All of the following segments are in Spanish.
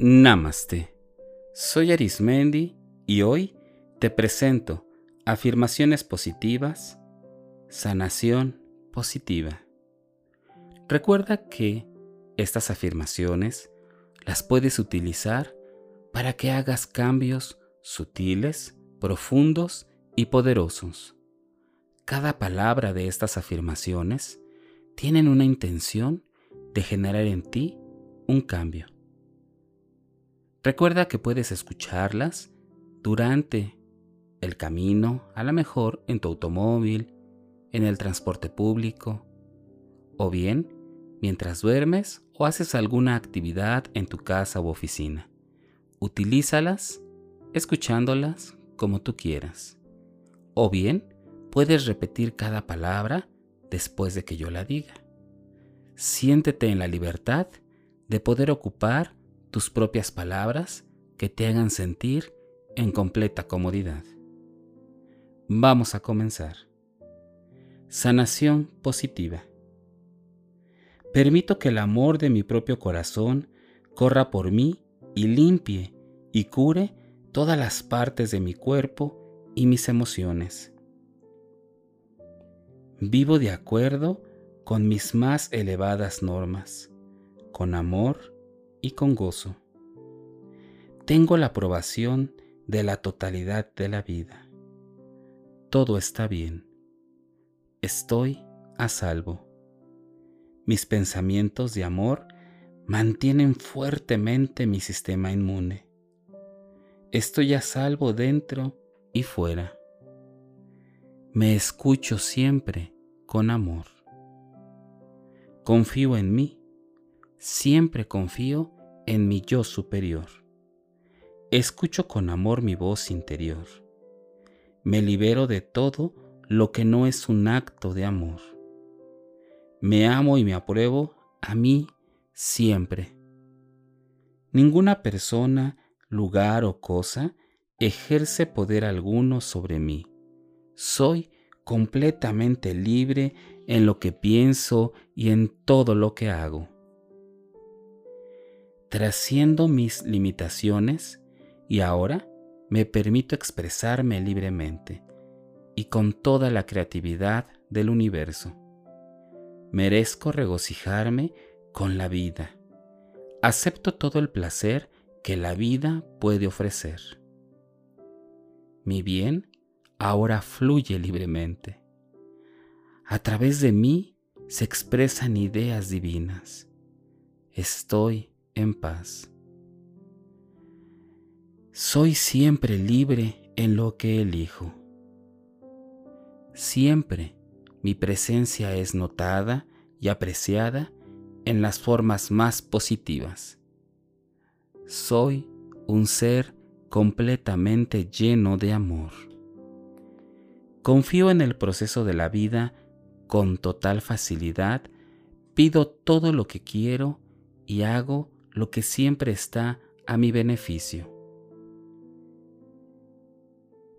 Namaste. Soy Arismendi y hoy te presento afirmaciones positivas, sanación positiva. Recuerda que estas afirmaciones las puedes utilizar para que hagas cambios sutiles, profundos y poderosos. Cada palabra de estas afirmaciones tienen una intención de generar en ti un cambio. Recuerda que puedes escucharlas durante el camino, a lo mejor en tu automóvil, en el transporte público, o bien mientras duermes o haces alguna actividad en tu casa u oficina. Utilízalas escuchándolas como tú quieras. O bien puedes repetir cada palabra después de que yo la diga. Siéntete en la libertad de poder ocupar tus propias palabras que te hagan sentir en completa comodidad. Vamos a comenzar. Sanación positiva. Permito que el amor de mi propio corazón corra por mí y limpie y cure todas las partes de mi cuerpo y mis emociones. Vivo de acuerdo con mis más elevadas normas, con amor y con gozo. Tengo la aprobación de la totalidad de la vida. Todo está bien. Estoy a salvo. Mis pensamientos de amor mantienen fuertemente mi sistema inmune. Estoy a salvo dentro y fuera. Me escucho siempre con amor. Confío en mí siempre confío en mi yo superior. Escucho con amor mi voz interior. Me libero de todo lo que no es un acto de amor. Me amo y me apruebo a mí siempre. Ninguna persona, lugar o cosa ejerce poder alguno sobre mí. Soy completamente libre en lo que pienso y en todo lo que hago trasciendo mis limitaciones y ahora me permito expresarme libremente y con toda la creatividad del universo. Merezco regocijarme con la vida. Acepto todo el placer que la vida puede ofrecer. Mi bien ahora fluye libremente. A través de mí se expresan ideas divinas. Estoy en paz. Soy siempre libre en lo que elijo. Siempre mi presencia es notada y apreciada en las formas más positivas. Soy un ser completamente lleno de amor. Confío en el proceso de la vida con total facilidad, pido todo lo que quiero y hago lo que siempre está a mi beneficio.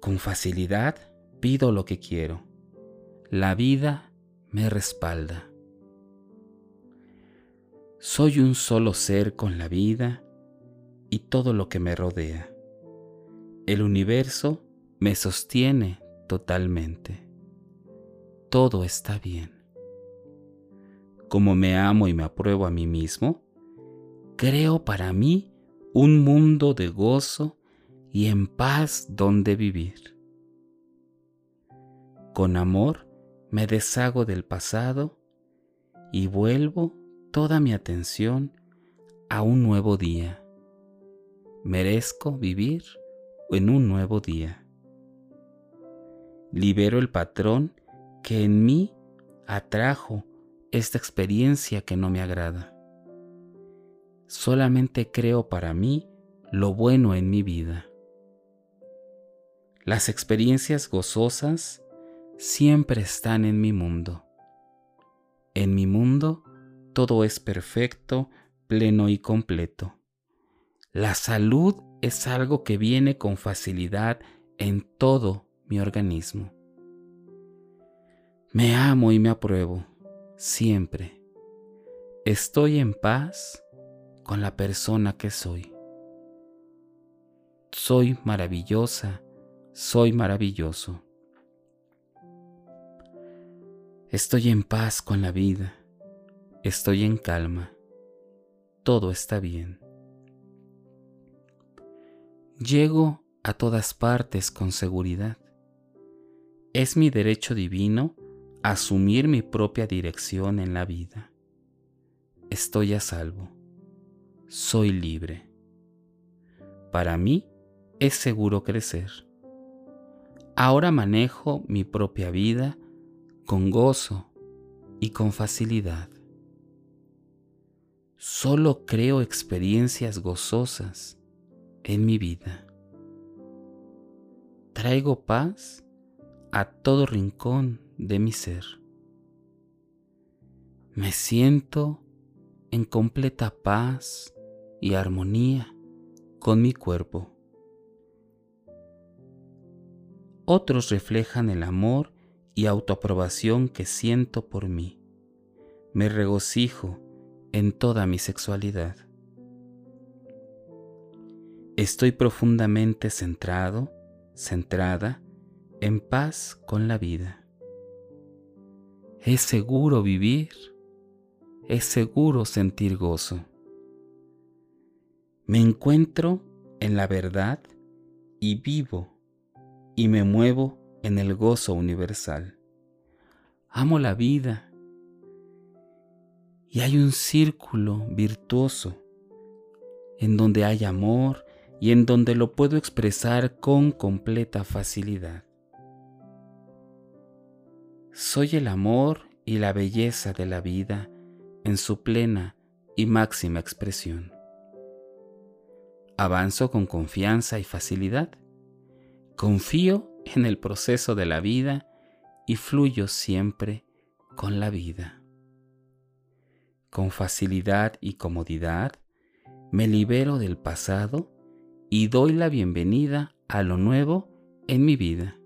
Con facilidad pido lo que quiero. La vida me respalda. Soy un solo ser con la vida y todo lo que me rodea. El universo me sostiene totalmente. Todo está bien. Como me amo y me apruebo a mí mismo, creo para mí un mundo de gozo y en paz donde vivir. Con amor me deshago del pasado y vuelvo toda mi atención a un nuevo día. Merezco vivir en un nuevo día. Libero el patrón que en mí atrajo esta experiencia que no me agrada solamente creo para mí lo bueno en mi vida. Las experiencias gozosas siempre están en mi mundo. En mi mundo todo es perfecto, pleno y completo. La salud es algo que viene con facilidad en todo mi organismo. Me amo y me apruebo, siempre. Estoy en paz con la persona que soy. soy maravillosa, soy maravilloso. Estoy en paz con la vida, estoy en calma, todo está bien. Llego a todas partes con seguridad. Es mi derecho divino asumir mi propia dirección en la vida. Estoy a salvo, soy libre. Para mí es seguro crecer. Ahora manejo mi propia vida con gozo y con facilidad. Solo creo experiencias gozosas en mi vida. Traigo paz a todo rincón de mi ser. Me siento en completa paz y armonía con mi cuerpo. Otros reflejan el amor y autoaprobación que siento por mí. Me regocijo en toda mi sexualidad. Estoy profundamente centrado, centrada, en paz con la vida. Es seguro vivir, es seguro sentir gozo. Me encuentro en la verdad y vivo y me muevo en el gozo universal. Amo la vida y hay un círculo virtuoso en donde hay amor y en donde lo puedo expresar con completa facilidad. Soy el amor y la belleza de la vida en su plena y máxima expresión. Avanzo con confianza y facilidad. Confío en el proceso de la vida y fluyo siempre con la vida. Con facilidad y comodidad me libero del pasado y doy la bienvenida a lo nuevo en mi vida.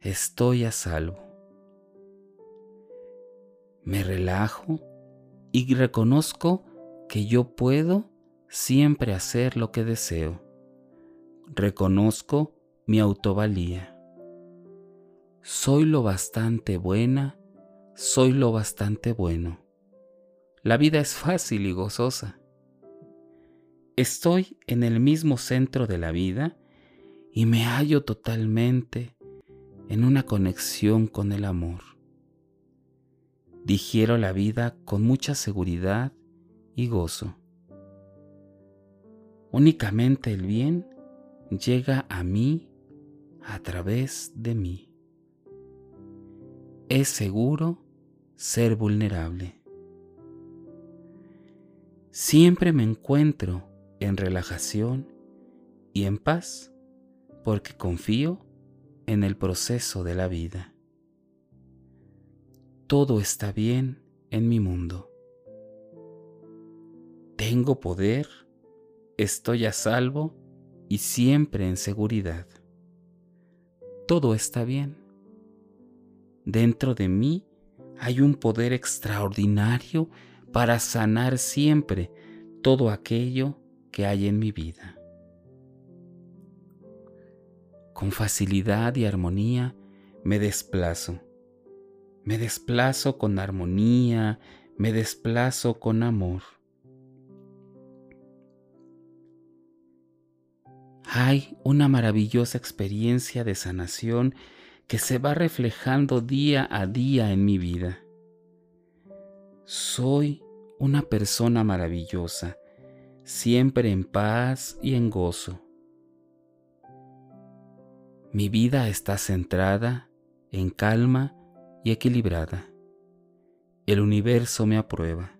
Estoy a salvo. Me relajo y reconozco que yo puedo siempre hacer lo que deseo. Reconozco mi autovalía. Soy lo bastante buena, soy lo bastante bueno. La vida es fácil y gozosa. Estoy en el mismo centro de la vida y me hallo totalmente en una conexión con el amor. Digiero la vida con mucha seguridad y gozo. Únicamente el bien llega a mí a través de mí. Es seguro ser vulnerable. Siempre me encuentro en relajación y en paz porque confío en el proceso de la vida. Todo está bien en mi mundo. Tengo poder, estoy a salvo y siempre en seguridad todo está bien. Dentro de mí hay un poder extraordinario para sanar siempre todo aquello que hay en mi vida. Con facilidad y armonía me desplazo. Me desplazo con armonía, me desplazo con amor. Hay una maravillosa experiencia de sanación que se va reflejando día a día en mi vida. Soy una persona maravillosa, siempre en paz y en gozo. Mi vida está centrada, en calma y equilibrada. El universo me aprueba.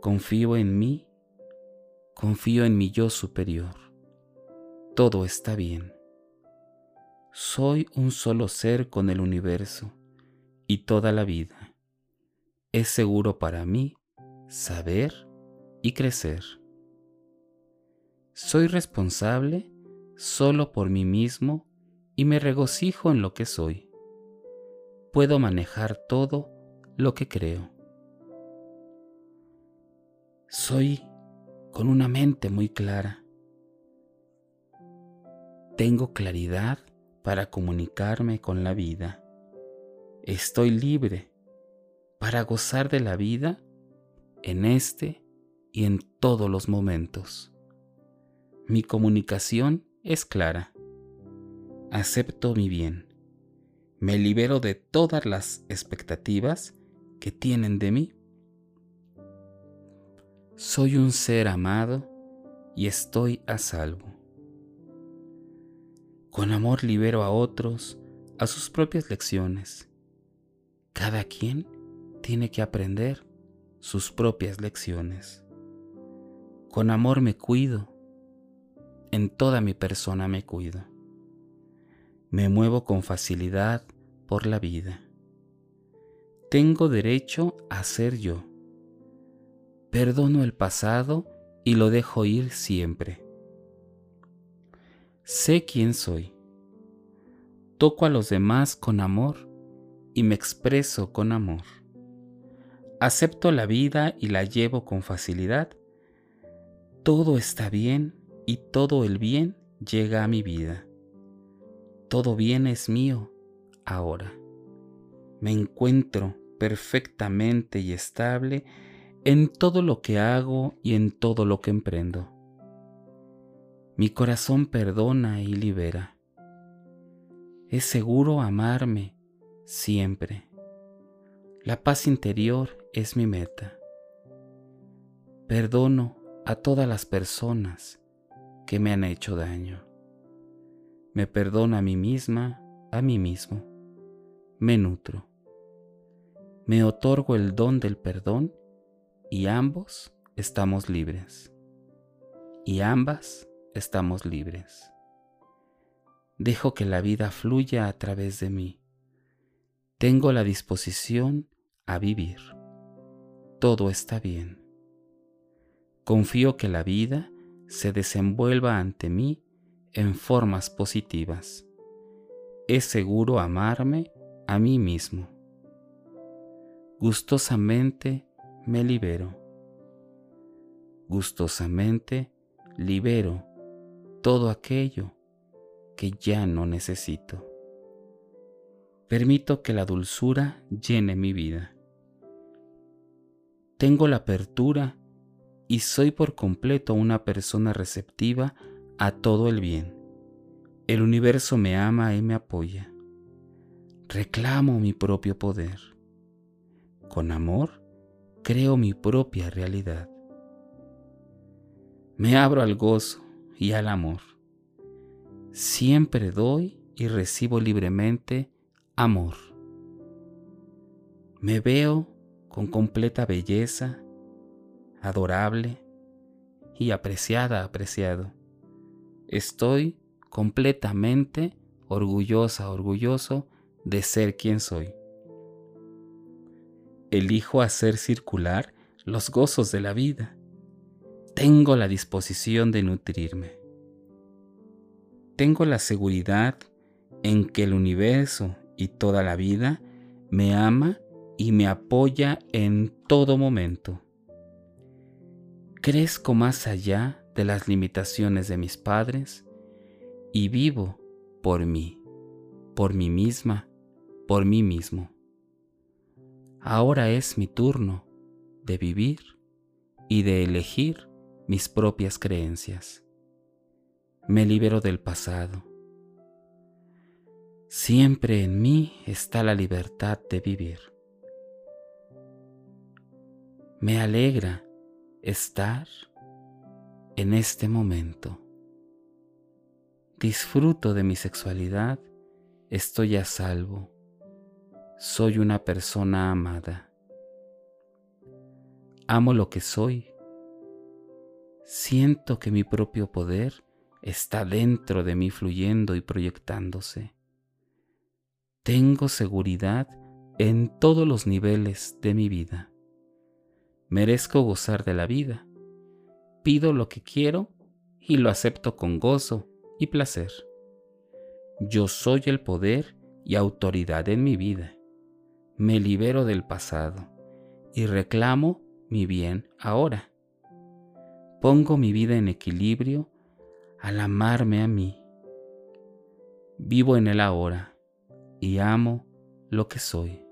Confío en mí, confío en mi yo superior todo está bien. Soy un solo ser con el universo y toda la vida. Es seguro para mí saber y crecer. Soy responsable solo por mí mismo y me regocijo en lo que soy. Puedo manejar todo lo que creo. Soy con una mente muy clara Tengo claridad para comunicarme con la vida. Estoy libre para gozar de la vida en este y en todos los momentos. Mi comunicación es clara. Acepto mi bien. Me libero de todas las expectativas que tienen de mí. Soy un ser amado y estoy a salvo. Con amor libero a otros a sus propias lecciones. Cada quien tiene que aprender sus propias lecciones. Con amor me cuido, en toda mi persona me cuido. Me muevo con facilidad por la vida. Tengo derecho a ser yo. Perdono el pasado y lo dejo ir siempre. Sé quién soy. Toco a los demás con amor y me expreso con amor. Acepto la vida y la llevo con facilidad todo está bien y todo el bien llega a mi vida. Todo bien es mío ahora. Me encuentro perfectamente y estable en todo lo que hago y en todo lo que emprendo. Mi corazón perdona y libera. Es seguro amarme siempre. La paz interior es mi meta. Perdono a todas las personas que me han hecho daño. Me perdono a mí misma, a mí mismo. Me nutro. Me otorgo el don del perdón y ambos estamos libres. Y ambas estamos libres. Dejo que la vida fluya a través de mí. Tengo la disposición a vivir. Todo está bien. Confío que la vida se desenvuelva ante mí en formas positivas. Es seguro amarme a mí mismo. Gustosamente me libero. Gustosamente libero todo aquello que ya no necesito. Permito que la dulzura llene mi vida. Tengo la apertura y soy por completo una persona receptiva a todo el bien. El universo me ama y me apoya. Reclamo mi propio poder. Con amor, creo mi propia realidad. Me abro al gozo y al amor. Siempre doy y recibo libremente amor. Me veo con completa belleza adorable y apreciada, apreciado. Estoy completamente orgullosa, orgulloso de ser quien soy. Elijo hacer circular los gozos de la vida. Tengo la disposición de nutrirme. Tengo la seguridad en que el universo y toda la vida me ama y me apoya en todo momento crezco más allá de las limitaciones de mis padres y vivo por mí, por mí misma, por mí mismo. Ahora es mi turno de vivir y de elegir mis propias creencias. Me libero del pasado. Siempre en mí está la libertad de vivir. Me alegra estar en este momento. Disfruto de mi sexualidad, estoy a salvo, soy una persona amada. Amo lo que soy. Siento que mi propio poder está dentro de mí fluyendo y proyectándose. Tengo seguridad en todos los niveles de mi vida. Merezco gozar de la vida. Pido lo que quiero y lo acepto con gozo y placer. Yo soy el poder y autoridad en mi vida. Me libero del pasado y reclamo mi bien ahora. Pongo mi vida en equilibrio al amarme a mí. Vivo en el ahora y amo lo que soy.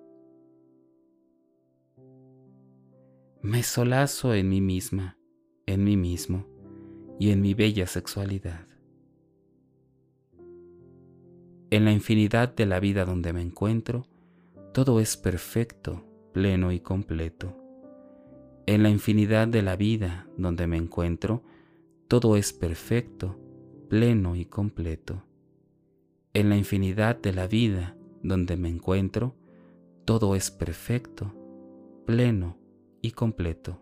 Me solazo en mí misma, en mí mismo y en mi bella sexualidad. En la infinidad de la vida donde me encuentro, todo es perfecto, pleno y completo. En la infinidad de la vida donde me encuentro, todo es perfecto, pleno y completo. En la infinidad de la vida donde me encuentro, todo es perfecto, pleno y completo.